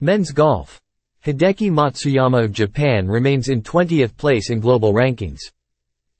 Men's golf. Hideki Matsuyama of Japan remains in 20th place in global rankings.